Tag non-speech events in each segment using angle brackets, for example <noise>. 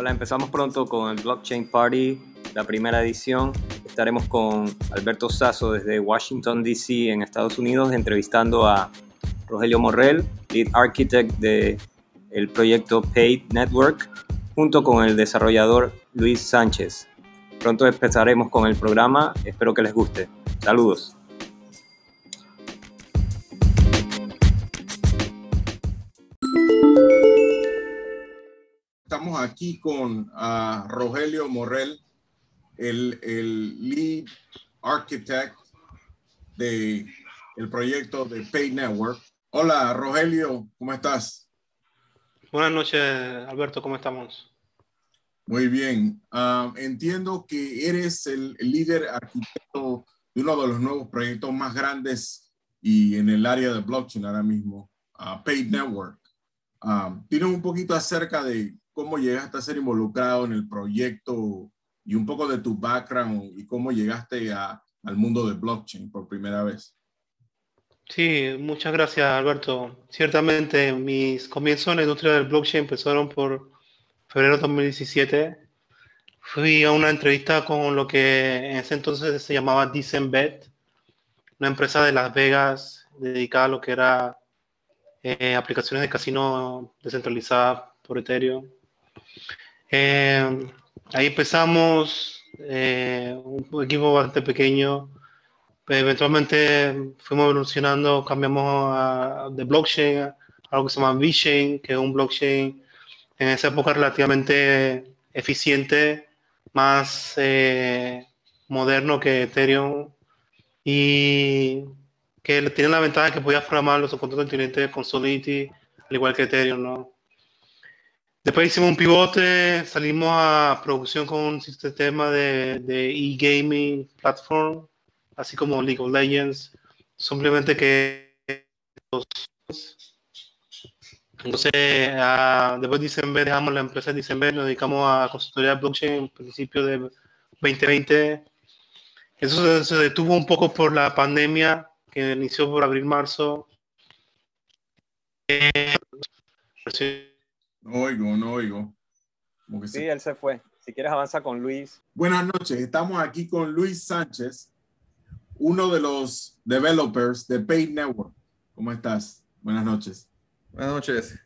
Hola, empezamos pronto con el Blockchain Party, la primera edición. Estaremos con Alberto Sasso desde Washington, D.C., en Estados Unidos, entrevistando a Rogelio Morrell, lead architect del el proyecto Paid Network, junto con el desarrollador Luis Sánchez. Pronto empezaremos con el programa, espero que les guste. Saludos. Aquí con uh, Rogelio Morrell, el, el, lead architect del el proyecto de Pay Network. Hola, Rogelio, ¿cómo estás? Buenas noches, Alberto, ¿cómo estamos? Muy bien. Uh, entiendo que eres el, líder arquitecto de uno de los nuevos proyectos más grandes y en el área de blockchain ahora mismo, uh, Paid Network. Um, ¿Tienes un poquito acerca de cómo llegaste a ser involucrado en el proyecto y un poco de tu background y cómo llegaste a, al mundo de blockchain por primera vez. Sí, muchas gracias Alberto. Ciertamente mis comienzos en la industria del blockchain empezaron por febrero de 2017. Fui a una entrevista con lo que en ese entonces se llamaba Decembet, una empresa de Las Vegas dedicada a lo que era eh, aplicaciones de casino descentralizadas por Ethereum. Eh, ahí empezamos, eh, un equipo bastante pequeño. Eventualmente fuimos evolucionando, cambiamos de blockchain a algo que se llama VeChain, que es un blockchain en esa época relativamente eficiente, más eh, moderno que Ethereum y que tiene la ventaja de que podías programar los contratos inteligentes con Solidity, al igual que Ethereum, ¿no? Después hicimos un pivote, salimos a producción con un sistema de e-gaming platform, así como League of Legends. Simplemente que entonces, después de diciembre dejamos la empresa de diciembre, nos dedicamos a consultoría de blockchain en principio de 2020. Eso se, detuvo un poco por la pandemia que inició por abril-marzo. Eh, no oigo, no oigo. sí, él se fue. Si quieres avanza con Luis. Buenas noches, estamos aquí con Luis Sánchez, uno de los developers de Paid Network. ¿Cómo estás? Buenas noches. Buenas noches.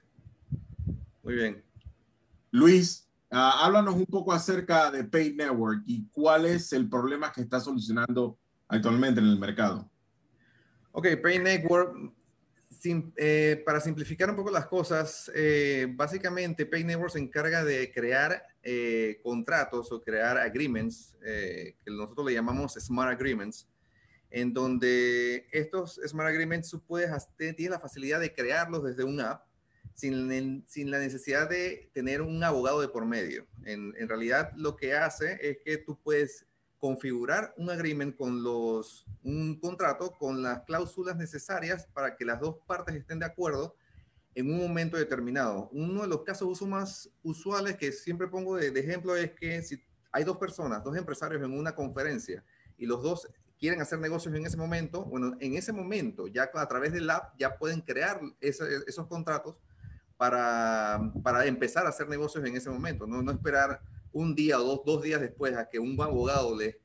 Muy bien. Luis, uh, háblanos un poco acerca de Paid Network y cuál es el problema que está solucionando actualmente en el mercado. Ok, Paid Network eh, para simplificar un poco las cosas, eh, básicamente Pay Network se encarga de crear eh, contratos o crear agreements, que nosotros le llamamos Smart Agreements, en donde estos Smart Agreements tú puedes, tienes la facilidad de crearlos desde un app sin, sin, la necesidad de tener un abogado de por medio. En, en realidad lo que hace es que tú puedes configurar un agreement con los, un contrato con las cláusulas necesarias para que las dos partes estén de acuerdo en un momento determinado. Uno de los casos uso más usuales que siempre pongo de, ejemplo es que si hay dos personas, dos empresarios en una conferencia y los dos quieren hacer negocios en ese momento, bueno, en ese momento ya a través del app ya pueden crear esos contratos para, para empezar a hacer negocios en ese momento, no, no esperar un día o dos, dos días después a que un abogado les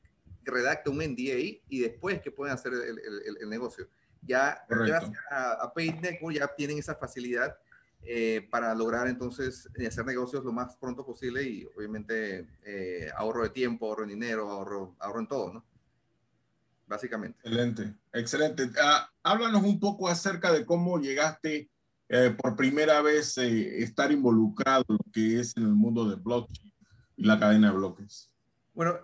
redacte un NDA y después que pueden hacer el, el, el negocio. Ya gracias a, a Paid Network ya tienen esa facilidad eh, para lograr entonces eh, hacer negocios lo más pronto posible y obviamente eh, ahorro de tiempo, ahorro de dinero, ahorro, ahorro en todo, ¿no? Básicamente. Excelente, excelente. Uh, háblanos un poco acerca de cómo llegaste por primera vez a estar involucrado en lo que es en el mundo de blockchain la cadena de bloques? Bueno,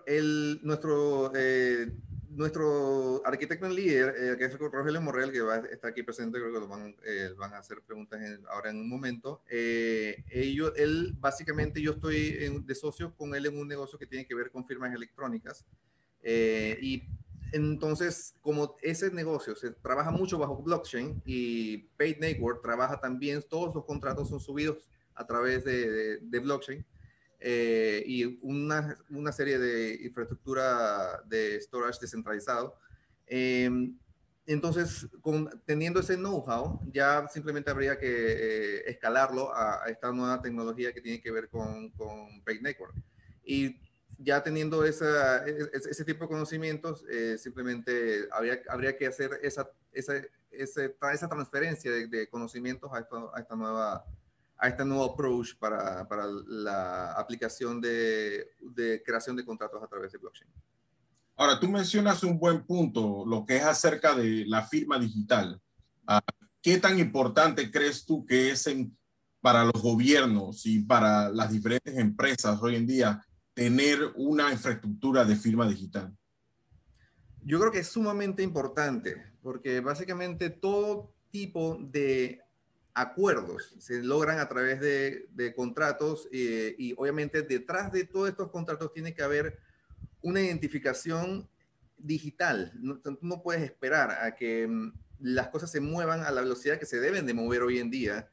nuestro, eh, nuestro arquitecto en líder, eh, que es Rogelio Morrell, que va, está aquí presente, creo que lo van, eh, van a hacer preguntas ahora en un momento. ellos, él, básicamente, yo estoy de socio con él en un negocio que tiene que ver con firmas electrónicas. y entonces, como ese negocio se trabaja mucho bajo blockchain y Paid Network trabaja también, todos los contratos son subidos a través de blockchain. Eh, y una, una, serie de infraestructura de storage descentralizado. Eh, entonces, con, teniendo ese know-how, ya simplemente habría que eh, escalarlo a, esta nueva tecnología que tiene que ver con, con Pay Network. Y ya teniendo esa, e, e, ese, tipo de conocimientos, eh, simplemente habría, habría que hacer esa, esa, esa transferencia de, conocimientos a esta, a esta, nueva a este nuevo approach para, para la aplicación de, de creación de contratos a través de blockchain. Ahora, tú mencionas un buen punto, lo que es acerca de la firma digital. Ah, ¿Qué tan importante crees tú que es para los gobiernos y para las diferentes empresas hoy en día tener una infraestructura de firma digital? Yo creo que es sumamente importante, porque básicamente todo tipo de acuerdos se logran a través de, contratos eh, y obviamente detrás de todos estos contratos tiene que haber una identificación digital. No, puedes esperar a que mm, las cosas se muevan a la velocidad que se deben de mover hoy en día,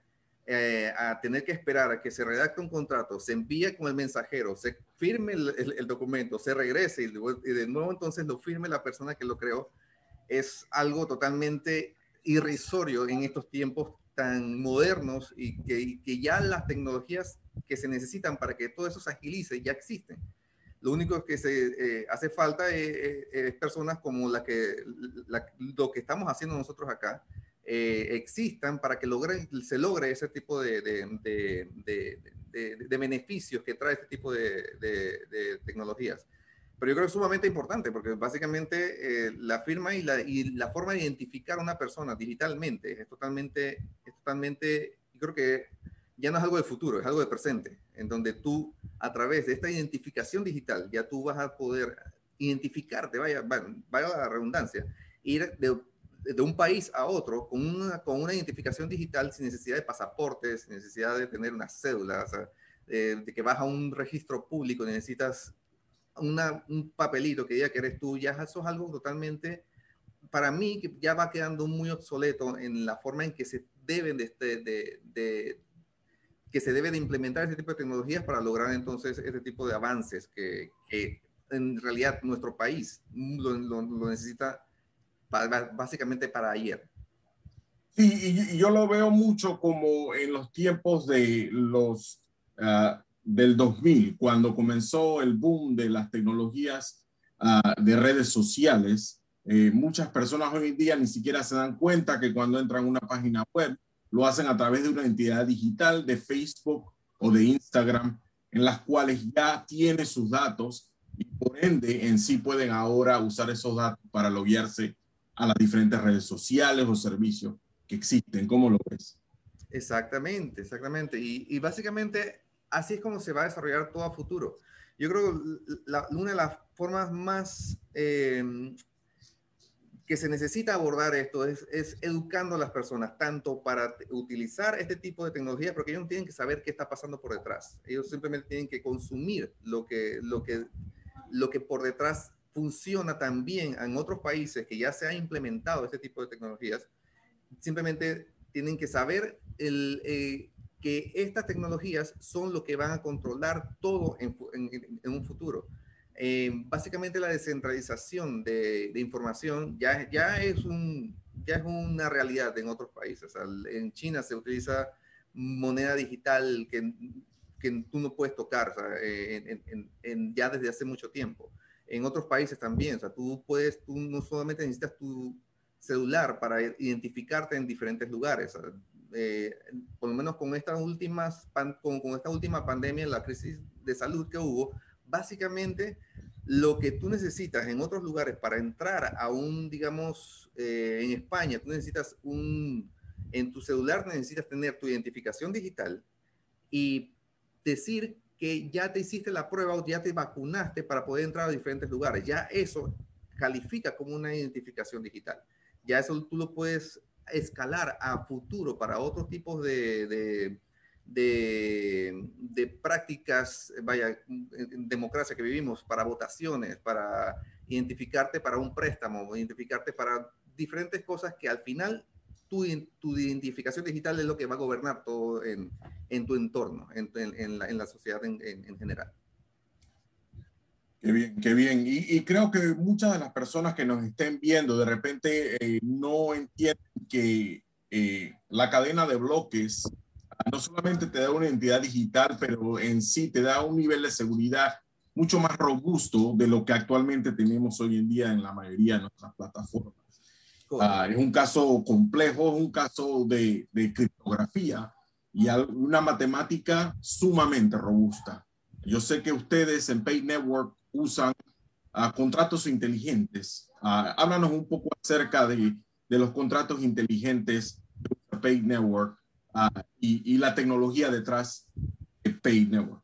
eh, a tener que esperar a que se redacte un contrato, se envíe con el mensajero, se firme el, documento, se regrese y, de nuevo entonces lo firme la persona que lo creó, es algo totalmente irrisorio en estos tiempos tan modernos y que, que ya las tecnologías que se necesitan para que todo eso se agilice ya existen. Lo único que se eh, hace falta es, personas como la que, lo que estamos haciendo nosotros acá, eh, existan para que logren, se logre ese tipo de, de, de, de beneficios que trae este tipo de, tecnologías. Pero yo creo que es sumamente importante porque básicamente eh, la firma y la, y la forma de identificar a una persona digitalmente es totalmente, es totalmente, yo creo que ya no es algo de futuro, es algo de presente, en donde tú, a través de esta identificación digital, ya tú vas a poder identificarte, vaya, vaya la redundancia, ir de, de, un país a otro con una, con una identificación digital sin necesidad de pasaportes, sin necesidad de tener una cédula, o sea, de, que vas a un registro público, necesitas una, un papelito que diga que eres tú, ya eso es algo totalmente, para mí, que ya va quedando muy obsoleto en la forma en que se deben de, de que se debe de implementar ese tipo de tecnologías para lograr entonces ese tipo de avances que, en realidad nuestro país lo, lo, necesita básicamente para ayer. Sí, y, yo lo veo mucho como en los tiempos de los uh, del 2000, cuando comenzó el boom de las tecnologías uh, de redes sociales. Eh, muchas personas hoy en día ni siquiera se dan cuenta que cuando entran a una página web lo hacen a través de una entidad digital de Facebook o de Instagram, en las cuales ya tiene sus datos y por ende en sí pueden ahora usar esos datos para loguearse a las diferentes redes sociales o servicios que existen. ¿Cómo lo ves? Exactamente, exactamente. Y, básicamente así es como se va a desarrollar todo a futuro. Yo creo que una de las formas más eh, que se necesita abordar esto es, educando a las personas, tanto para utilizar este tipo de tecnología, porque ellos tienen que saber qué está pasando por detrás. Ellos simplemente tienen que consumir lo que, lo que, lo que por detrás funciona también en otros países que ya se ha implementado este tipo de tecnologías. Simplemente tienen que saber el, eh, que estas tecnologías son lo que van a controlar todo en, en un futuro. Eh, básicamente la descentralización de, información ya, ya, es un, ya es una realidad en otros países. en China se utiliza moneda digital que, que tú no puedes tocar eh, en, ya desde hace mucho tiempo. En otros países también, o sea, tú puedes, tú no solamente necesitas tu celular para identificarte en diferentes lugares. Eh, por lo menos con estas últimas, con, con esta última pandemia, la crisis de salud que hubo, básicamente lo que tú necesitas en otros lugares para entrar a un, digamos, eh, en España, tú necesitas un, en tu celular necesitas tener tu identificación digital y decir que ya te hiciste la prueba o ya te vacunaste para poder entrar a diferentes lugares. Ya eso califica como una identificación digital. Ya eso tú lo puedes escalar a futuro para otros tipos de de, de, prácticas, vaya, en democracia que vivimos, para votaciones, para identificarte para un préstamo, identificarte para diferentes cosas que al final tu, tu identificación digital es lo que va a gobernar todo en, en tu entorno, en, en, la, en la, sociedad en, general. Qué bien, qué bien. Y, creo que muchas de las personas que nos estén viendo de repente eh, no entienden que eh, la cadena de bloques ah, no solamente te da una identidad digital, pero en sí te da un nivel de seguridad mucho más robusto de lo que actualmente tenemos hoy en día en la mayoría de nuestras plataformas. Ah, es un caso complejo, es un caso de, de criptografía y una matemática sumamente robusta. Yo sé que ustedes en Pay Network usan uh, contratos inteligentes. Uh, háblanos un poco acerca de, de los contratos inteligentes de Pay Network uh, y, y, la tecnología detrás de Pay Network.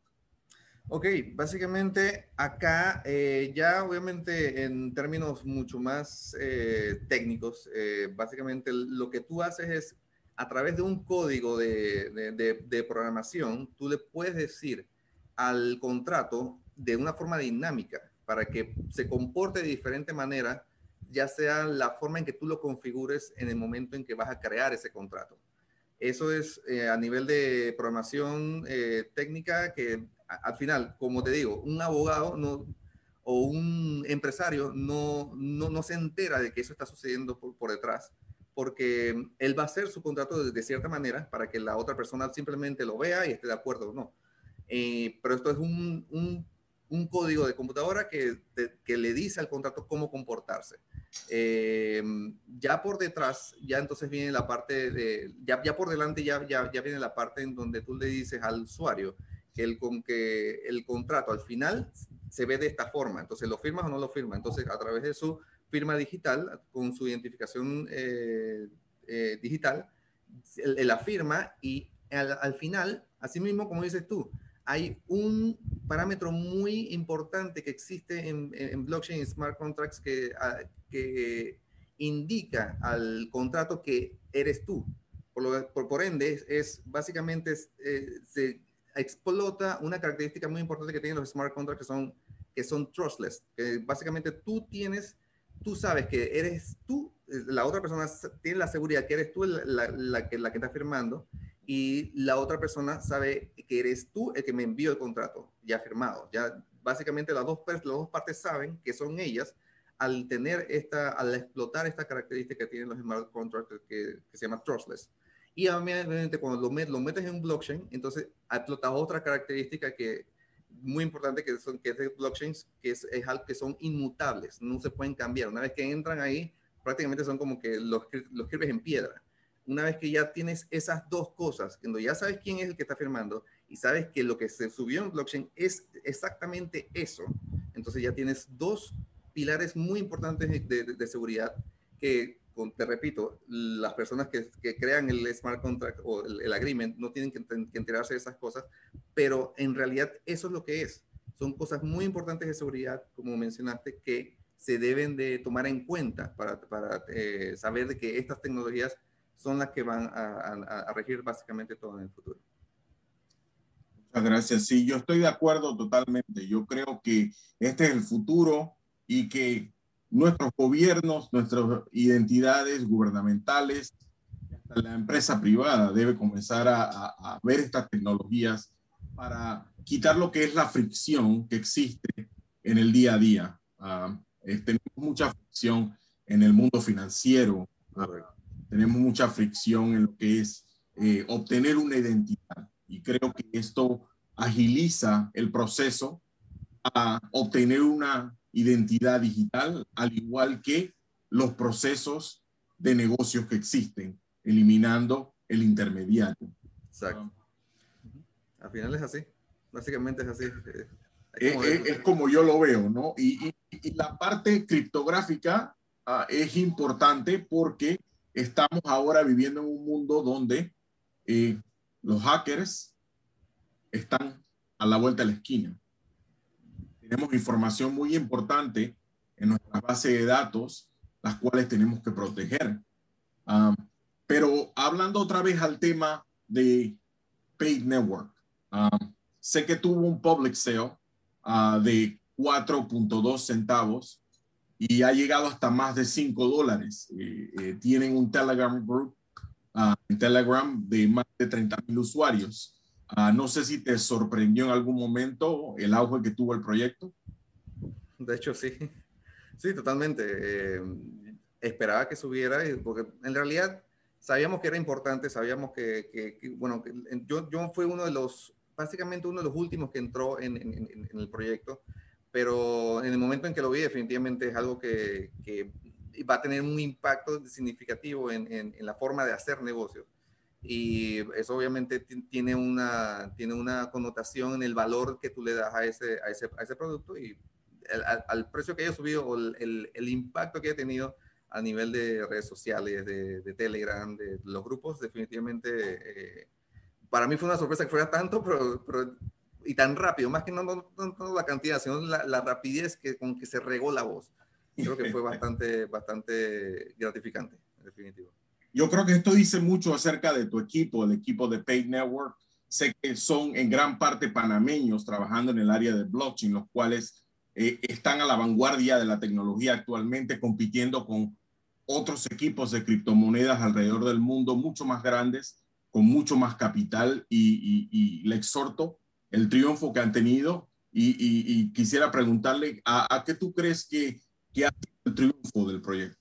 Ok, básicamente acá eh, ya obviamente en términos mucho más eh, técnicos, eh, básicamente lo que tú haces es a través de un código de, de, de, de programación, tú le puedes decir al contrato de una forma dinámica para que se comporte de diferente manera, ya sea la forma en que tú lo configures en el momento en que vas a crear ese contrato. Eso es eh, a nivel de programación eh, técnica que al final, como te digo, un abogado no, o un empresario no, no, no, se entera de que eso está sucediendo por, por, detrás, porque él va a hacer su contrato de, cierta manera para que la otra persona simplemente lo vea y esté de acuerdo o no. Eh, pero esto es un un código de computadora que, le dice al contrato cómo comportarse. Eh, ya por detrás, ya entonces viene la parte de, ya, ya por delante ya, ya, ya, viene la parte en donde tú le dices al usuario que el, con que el contrato al final se ve de esta forma. Entonces, ¿lo firmas o no lo firmas? Entonces, a través de su firma digital, con su identificación eh, eh, digital, la firma y al, al final, así mismo como dices tú, hay un parámetro muy importante que existe en, blockchain y smart contracts que, ah, que indica al contrato que eres tú. Por, lo, por, por ende, es, básicamente eh, se explota una característica muy importante que tienen los smart contracts que son, trustless, básicamente tú tienes, tú sabes que eres tú, la otra persona tiene la seguridad que eres tú la que está firmando y la otra persona sabe que eres tú el que me envió el contrato ya firmado. Ya básicamente las dos, las dos partes saben que son ellas al tener esta, al explotar esta característica que tienen los smart contracts que, que se llama trustless. Y obviamente cuando lo, met, lo, metes en un blockchain, entonces explotas otra característica que muy importante que son que es de blockchains, que es, es que son inmutables, no se pueden cambiar. Una vez que entran ahí, prácticamente son como que los, los escribes en piedra una vez que ya tienes esas dos cosas, cuando ya sabes quién es el que está firmando y sabes que lo que se subió en blockchain es exactamente eso, entonces ya tienes dos pilares muy importantes de, de, de seguridad que, te repito, las personas que, que, crean el smart contract o el, el agreement no tienen que, que, enterarse de esas cosas, pero en realidad eso es lo que es. Son cosas muy importantes de seguridad, como mencionaste, que se deben de tomar en cuenta para, para eh, saber de que estas tecnologías son las que van a, a, a, regir básicamente todo en el futuro. Muchas gracias. Sí, yo estoy de acuerdo totalmente. Yo creo que este es el futuro y que nuestros gobiernos, nuestras identidades gubernamentales, la empresa privada debe comenzar a, a, ver estas tecnologías para quitar lo que es la fricción que existe en el día a día. Uh, tenemos mucha fricción en el mundo financiero. Uh, tenemos mucha fricción en lo que es eh, obtener una identidad. Y creo que esto agiliza el proceso a obtener una identidad digital, al igual que los procesos de negocios que existen, eliminando el intermediario. Exacto. Al final es así, básicamente es así. Eh, es, es, es como yo lo veo, ¿no? Y, y, y la parte criptográfica uh, es importante porque estamos ahora viviendo en un mundo donde eh, los hackers están a la vuelta de la esquina. Tenemos información muy importante en nuestra base de datos, las cuales tenemos que proteger. Pero hablando otra vez al tema de Paid Network, sé que tuvo un public sale uh, de 4.2 centavos y ha llegado hasta más de 5 dólares. Eh, eh, tienen un Telegram group uh, en Telegram de más de 30 mil usuarios. Uh, no sé si te sorprendió en algún momento el auge que tuvo el proyecto. De hecho, sí. Sí, totalmente. Eh, esperaba que subiera, porque en realidad sabíamos que era importante, sabíamos que, bueno, yo, yo fui uno de los, básicamente uno de los últimos que entró en, en, el proyecto, pero en el momento en que lo vi, definitivamente es algo que, que va a tener un impacto significativo en, la forma de hacer negocios. Y eso obviamente tiene una, tiene una connotación en el valor que tú le das a ese, a ese, a ese producto y al, precio que haya subido o el, el impacto que ha tenido a nivel de redes sociales, de, Telegram, de los grupos, definitivamente eh, para mí fue una sorpresa que fuera tanto, pero, y tan rápido, más que no, no, la cantidad, sino la, rapidez que, con que se regó la voz. Creo que fue <laughs> bastante, bastante gratificante, en definitivo. Yo creo que esto dice mucho acerca de tu equipo, el equipo de Paid Network. Sé que son en gran parte panameños trabajando en el área de blockchain, los cuales eh, están a la vanguardia de la tecnología actualmente, compitiendo con otros equipos de criptomonedas alrededor del mundo mucho más grandes, con mucho más capital y, le exhorto el triunfo que han tenido y, quisiera preguntarle a, qué tú crees que, que ha sido el triunfo del proyecto.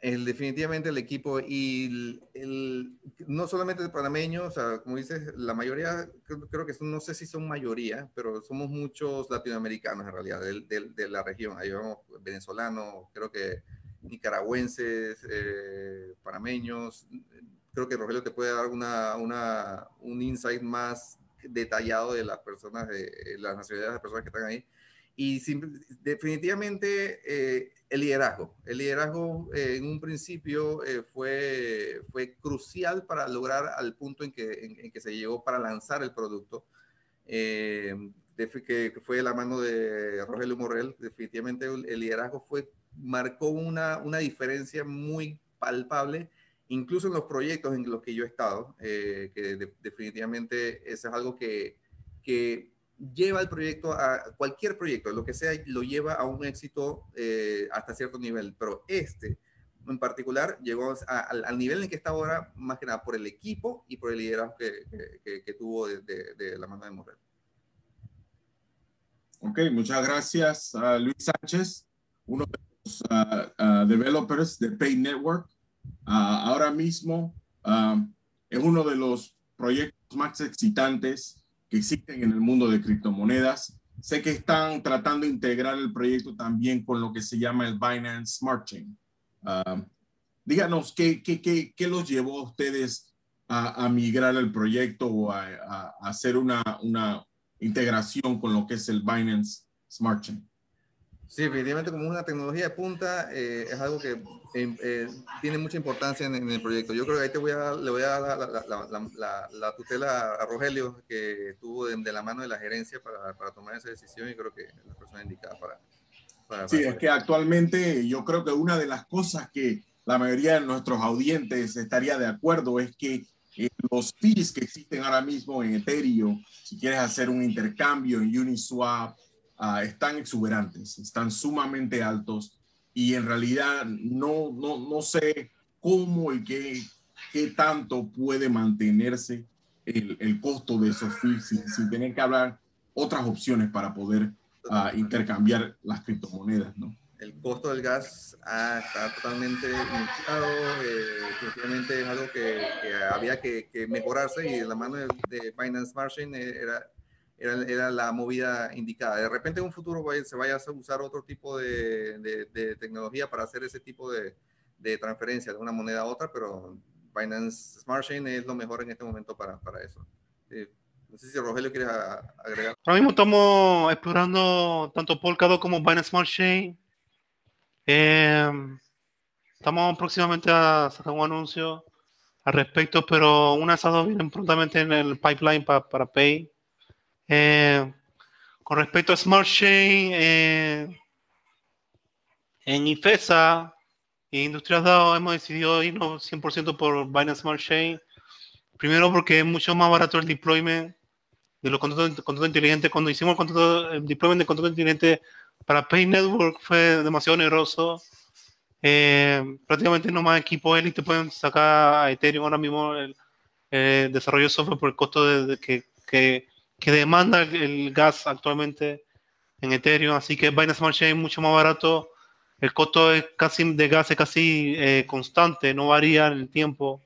El, definitivamente el equipo y el, no solamente de panameños, o como dices, la mayoría, creo, que no sé si son mayoría, pero somos muchos latinoamericanos en realidad de, la región. Ahí vemos venezolanos, creo que nicaragüenses, eh, panameños. Creo que Rogelio te puede dar una, una, un insight más detallado de las personas, de, las nacionalidades de personas que están ahí. Y definitivamente eh, el liderazgo. El liderazgo eh, en un principio fue, fue crucial para lograr al punto en que, en, que se llegó para lanzar el producto. que fue la mano de Rogelio Morel, definitivamente el liderazgo fue marcó una, una diferencia muy palpable, incluso en los proyectos en los que yo he estado, eh, que definitivamente eso es algo que, lleva el proyecto a cualquier proyecto, lo que sea, lo lleva a un éxito eh, hasta cierto nivel, pero este en particular llegó al nivel en que está ahora, más que nada por el equipo y por el liderazgo que, tuvo de, la mano de Morel. Ok, muchas gracias a Luis Sánchez, uno de developers de Pay Network. Ahora mismo es uno de los proyectos más excitantes que existen en el mundo de criptomonedas. Sé que están tratando de integrar el proyecto también con lo que se llama el Binance Smart Chain. díganos, ¿qué, qué, qué, qué, los llevó a ustedes a, migrar el proyecto o a, a, hacer una, una integración con lo que es el Binance Smart Chain? Sí, definitivamente como una tecnología de punta, eh, es algo que eh, eh, tiene mucha importancia en, el proyecto. Yo creo que ahí te voy a, le voy a dar la, tutela a Rogelio, que estuvo de, la mano de la gerencia para, para, tomar esa decisión y creo que es la persona indicada para... para sí, es que actualmente yo creo que una de las cosas que la mayoría de nuestros audientes estaría de acuerdo es que los fees que existen ahora mismo en Ethereum, si quieres hacer un intercambio en Uniswap, Ah, están exuberantes, están sumamente altos y en realidad no, no, no sé cómo y qué, qué tanto puede mantenerse el, el costo de esos fees sin, tener que hablar otras opciones para poder uh, intercambiar las criptomonedas, ¿no? El costo del gas ah, está totalmente inflado, eh, es algo que, que había que, que, mejorarse y la mano de, de Binance Margin era era, la movida indicada. De repente en un futuro se vaya a usar otro tipo de, de, tecnología para hacer ese tipo de, de, transferencia de una moneda a otra, pero Binance Smart Chain es lo mejor en este momento para, para eso. no sé si Rogelio quiere agregar. Ahora mismo estamos explorando tanto Polkadot como Binance Smart Chain. Em, estamos próximamente a sacar un anuncio al respecto, pero una de esas dos vienen prontamente en el pipeline para Pay. Eh, con respecto a Smart Chain, eh, en IFESA e Industrias DAO hemos decidido irnos 100% por Binance Smart Chain. Primero porque es mucho más barato el deployment de los contratos, inteligentes. Cuando hicimos el, contrato, el deployment de contratos inteligentes para Pay Network fue demasiado oneroso. Eh, prácticamente no más equipos élite pueden sacar a Ethereum ahora mismo el, desarrollo de software por el costo de, que que demanda el, gas actualmente en Ethereum, así que Binance Smart Chain es mucho más barato. El costo es casi, de gas es casi eh, constante, no varía en el tiempo.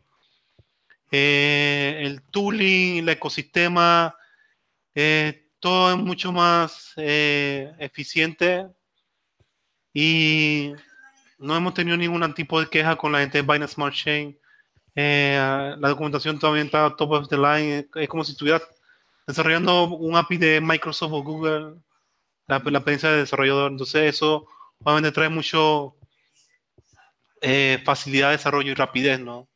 Eh, el tooling, el ecosistema, eh, todo es mucho más eficiente y no hemos tenido ningún tipo de queja con la gente de Binance Smart Chain. la documentación todavía está top of the line. Es como si estuviera desarrollando un API de Microsoft o Google, la, la experiencia de desarrollador. Entonces eso obviamente trae mucho eh, facilidad de desarrollo y rapidez, ¿no?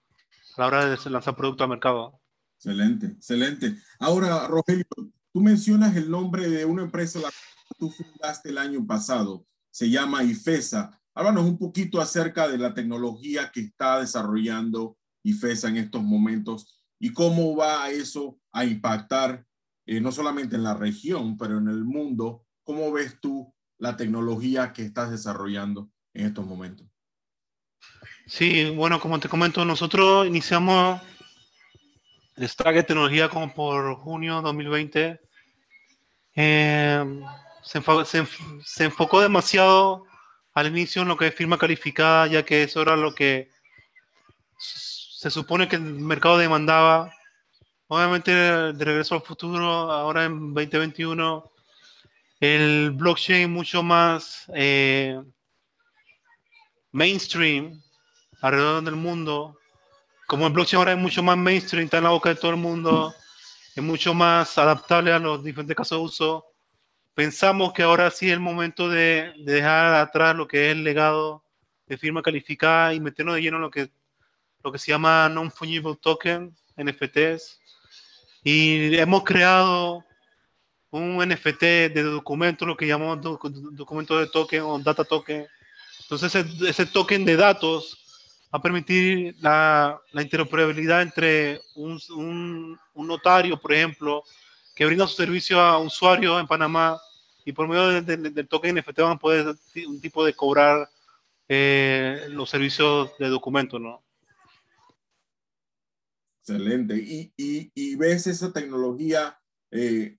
A la hora de lanzar producto al mercado. Excelente, excelente. Ahora, Rogelio, tú mencionas el nombre de una empresa la que tú fundaste el año pasado. Se llama IFESA. Háblanos un poquito acerca de la tecnología que está desarrollando IFESA en estos momentos y cómo va eso a impactar eh, no solamente en la región, pero en el mundo. ¿Cómo ves tú la tecnología que estás desarrollando en estos momentos? Sí, bueno, como te comento, nosotros iniciamos el stack de tecnología como por junio 2020. Eh, se, se, se, enfocó demasiado al inicio en lo que es firma calificada, ya que eso era lo que se supone que el mercado demandaba Obviamente, de regreso al futuro, ahora en 2021, el blockchain mucho más eh, mainstream alrededor del mundo. Como el blockchain ahora es mucho más mainstream, está en la boca de todo el mundo, es mucho más adaptable a los diferentes casos de uso. Pensamos que ahora sí es el momento de, de dejar atrás lo que es el legado de firma calificada y meternos de lleno en lo que, lo que se llama non-fungible token, NFTs y hemos creado un NFT de documento, lo que llamamos documento de token o data token. Entonces, ese, token de datos va a permitir la, interoperabilidad entre un, notario, por ejemplo, que brinda su servicio a usuarios en Panamá y por medio del token NFT van a poder un tipo de cobrar eh, los servicios de documento, ¿no? Excelente. Y, y, y ves esa tecnología eh,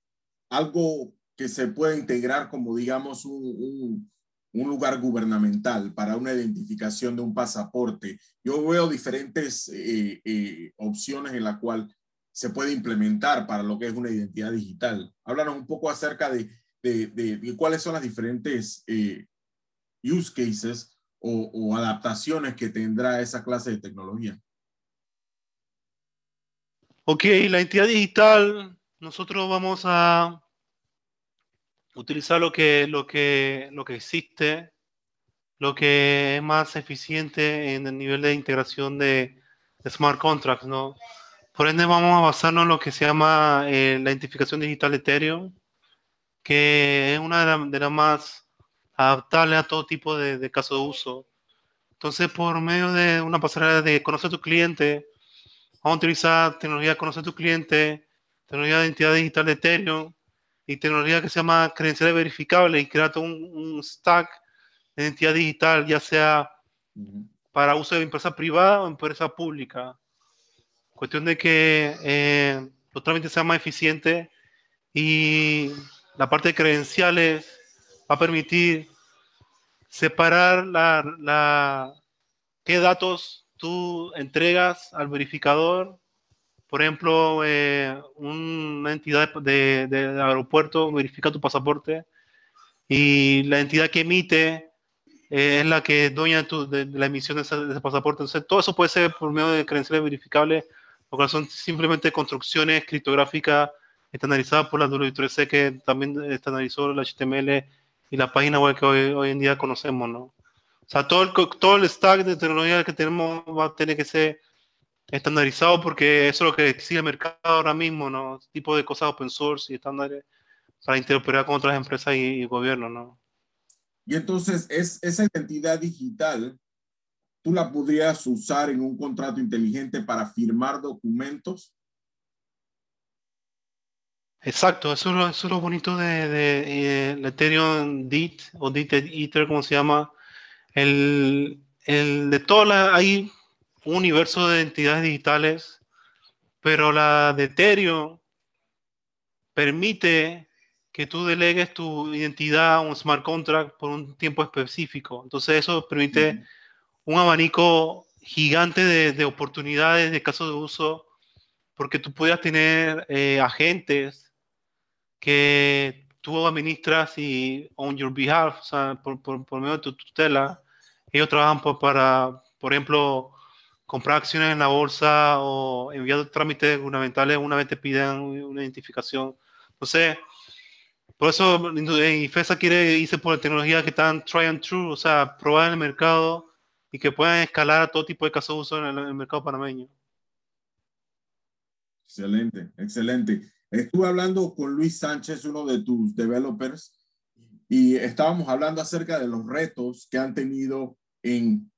algo que se puede integrar como, digamos, un, un, lugar gubernamental para una identificación de un pasaporte. Yo veo diferentes eh, eh, opciones en la cual se puede implementar para lo que es una identidad digital. Háblanos un poco acerca de, de, de, de cuáles son las diferentes use cases o, o adaptaciones que tendrá esa clase de tecnología. Ok, la entidad digital, nosotros vamos a utilizar lo que, lo que, lo que existe, lo que es más eficiente en el nivel de integración de, smart contracts, ¿no? Por ende, vamos a basarnos en lo que se llama eh, la identificación digital de Ethereum, que es una de, la, de las más adaptables a todo tipo de, de de uso. Entonces, por medio de una pasarela de conocer a tu cliente, Vamos a utilizar tecnología de conocer a tu cliente, tecnología de identidad digital de Ethereum y tecnología que se llama credenciales verificables y crear un, un stack de identidad digital, ya sea para uso de empresa privada o empresa pública. Cuestión de que eh, los trámites sean más eficientes y la parte de credenciales va a permitir separar la, la, qué datos tú entregas al verificador, por ejemplo, eh, una entidad de, aeropuerto verifica tu pasaporte y la entidad que emite eh, es la que es dueña tu, de, la emisión de ese, de ese, pasaporte. Entonces, todo eso puede ser por medio de credenciales verificables, lo cual son simplemente construcciones criptográficas estandarizadas por la W3C, que también estandarizó el HTML y la página web que hoy, hoy en día conocemos, ¿no? O sea, todo el, todo el stack de tecnología que tenemos va a tener que ser estandarizado porque eso es lo que exige el mercado ahora mismo, ¿no? Este tipo de cosas open source y estándares para interoperar con otras empresas y, y gobiernos, ¿no? Y entonces, es, esa identidad digital, ¿tú la podrías usar en un contrato inteligente para firmar documentos? Exacto, eso es lo, eso es lo bonito de, de, de, de Ethereum DIT o DIT Ether, como se llama, el, el de todas hay un universo de entidades digitales, pero la de Ethereum permite que tú delegues tu identidad a un smart contract por un tiempo específico. Entonces eso permite un abanico gigante de, oportunidades de casos de uso, porque tú puedas tener eh, agentes que tú administras y on your behalf, o sea, por, por, medio de tu tutela, ellos trabajan para, por ejemplo, comprar acciones en la bolsa o enviar trámites gubernamentales una vez te pidan una identificación. Entonces, por eso IFESA quiere irse por tecnologías que están try and true, o sea, probar en el mercado y que puedan escalar a todo tipo de casos de uso en el, mercado panameño. Excelente, excelente. Estuve hablando con Luis Sánchez, uno de tus developers, y estábamos hablando acerca de los retos que han tenido en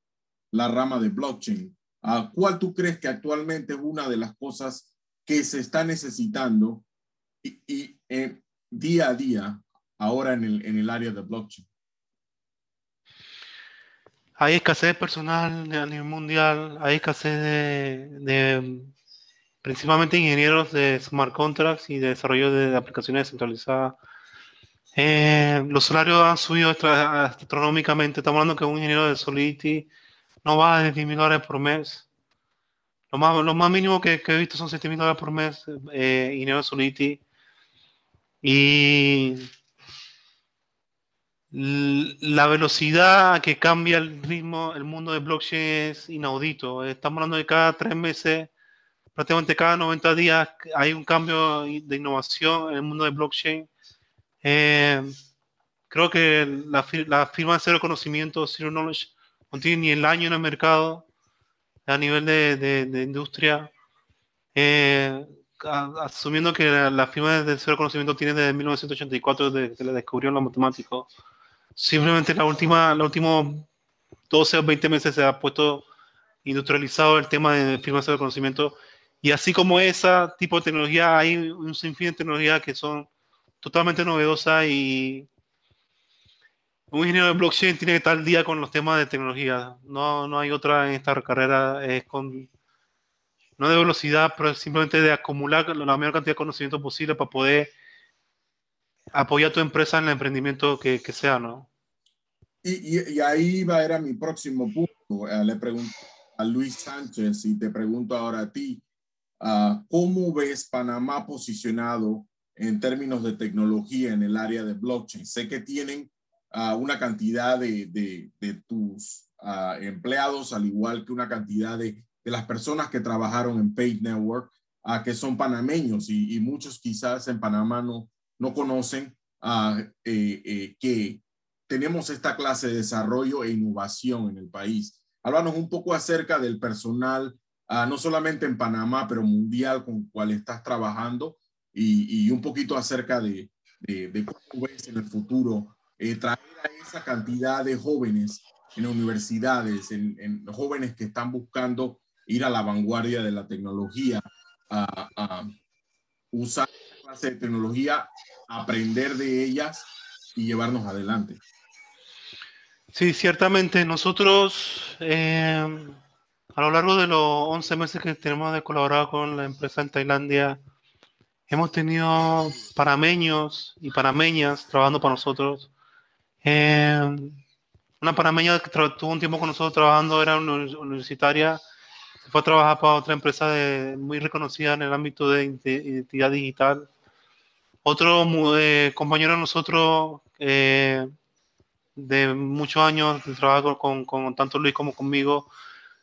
la rama de blockchain. ¿A ¿Cuál tú crees que actualmente es una de las cosas que se está necesitando y, eh, día a día ahora en el, en el área de blockchain? Hay escasez de personal a nivel mundial, hay escasez de, principalmente ingenieros de smart contracts y de desarrollo de aplicaciones descentralizadas. Eh, los salarios han subido astronómicamente. Estamos hablando que un ingeniero de Solidity no va de 10 mil dólares por mes. Lo más, lo mínimo que, he visto son 7 mil dólares por mes, eh, ingeniero de Solidity. Y la velocidad que cambia el ritmo, el mundo de blockchain es inaudito. Estamos hablando de cada tres meses, prácticamente cada 90 días hay un cambio de innovación en el mundo de blockchain. Eh, creo que la, firma de cero conocimiento, Zero Knowledge, no tiene ni el año en el mercado a nivel de, industria. Eh, asumiendo que la, firma de cero conocimiento tiene desde 1984, desde que la descubrió los matemáticos, simplemente la última, los últimos 12 o 20 meses se ha puesto industrializado el tema de firma de cero conocimiento. Y así como esa tipo de tecnología, hay un sinfín de tecnologías que son totalmente novedosas y un ingeniero de blockchain tiene que estar al día con los temas de tecnología. No, no hay otra en esta carrera. Es con no de velocidad, pero simplemente de acumular la mayor cantidad de conocimiento posible para poder apoyar a tu empresa en el emprendimiento que, que sea, ¿no? Y, y, ahí va a ir a mi próximo punto. Eh, le pregunto a Luis Sánchez y te pregunto ahora a ti, uh, ¿cómo ves Panamá posicionado en términos de tecnología en el área de blockchain? Sé que tienen uh, una cantidad de, de, de tus uh, empleados, al igual que una cantidad de de las personas que trabajaron en Paid Network, a que son panameños y, muchos quizás en Panamá no, no conocen uh, que tenemos esta clase de desarrollo e innovación en el país. Háblanos un poco acerca del personal, no solamente en Panamá, pero mundial con el cual estás trabajando y, y un poquito acerca de, de, cómo ves en el futuro eh, traer a esa cantidad de jóvenes en universidades, en, en jóvenes que están buscando ir a la vanguardia de la tecnología, a, usar clase de tecnología, aprender de ellas y llevarnos adelante. Sí, ciertamente. Nosotros, eh, a lo largo de los 11 meses que tenemos de colaborar con la empresa en Tailandia, hemos tenido parameños y parameñas trabajando para nosotros. Eh, una parameña que tuvo un tiempo con nosotros trabajando era universitaria fue a trabajar para otra empresa muy reconocida en el ámbito de identidad digital. Otro eh, compañero de nosotros eh, de muchos años de trabajo con, con, tanto Luis como conmigo,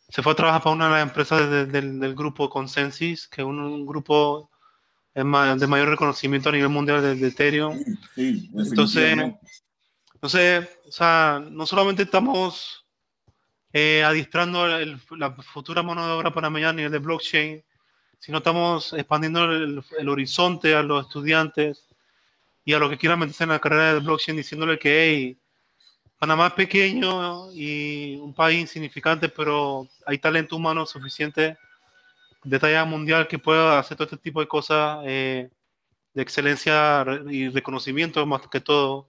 se fue a trabajar para una de las empresas del grupo Consensus, que es un, grupo de mayor reconocimiento a nivel mundial de, Ethereum. Sí, entonces, entonces, o sea, no solamente estamos eh, adiestrando la futura mano de obra para mañana a nivel de blockchain, sino estamos expandiendo el, horizonte a los estudiantes y a los que quieran meterse en la carrera de blockchain, diciéndole que hey, Panamá es pequeño y un país insignificante, pero hay talento humano suficiente de talla mundial que pueda hacer todo este tipo de cosas eh, de excelencia y reconocimiento más que todo.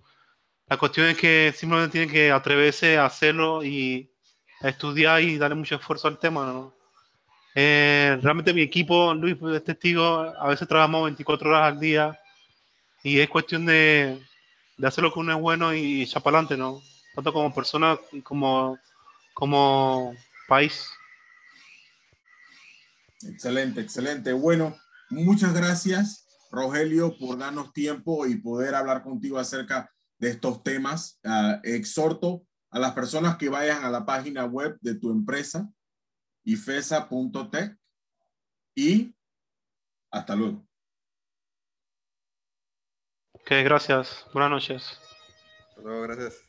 La cuestión es que simplemente tienen que atreverse a hacerlo y a estudiar y darle mucho esfuerzo al tema. ¿no? Eh, realmente mi equipo, Luis, es testigo, a veces trabajamos 24 horas al día y es cuestión de, de hacer lo que uno es bueno y echar para adelante, ¿no? Tanto como persona como, como país. Excelente, excelente. Bueno, muchas gracias, Rogelio, por darnos tiempo y poder hablar contigo acerca de estos temas. Ah, exhorto a las personas que vayan a la página web de tu empresa, ifesa.tech, y hasta luego. Ok, gracias. Buenas noches. Hasta luego, gracias.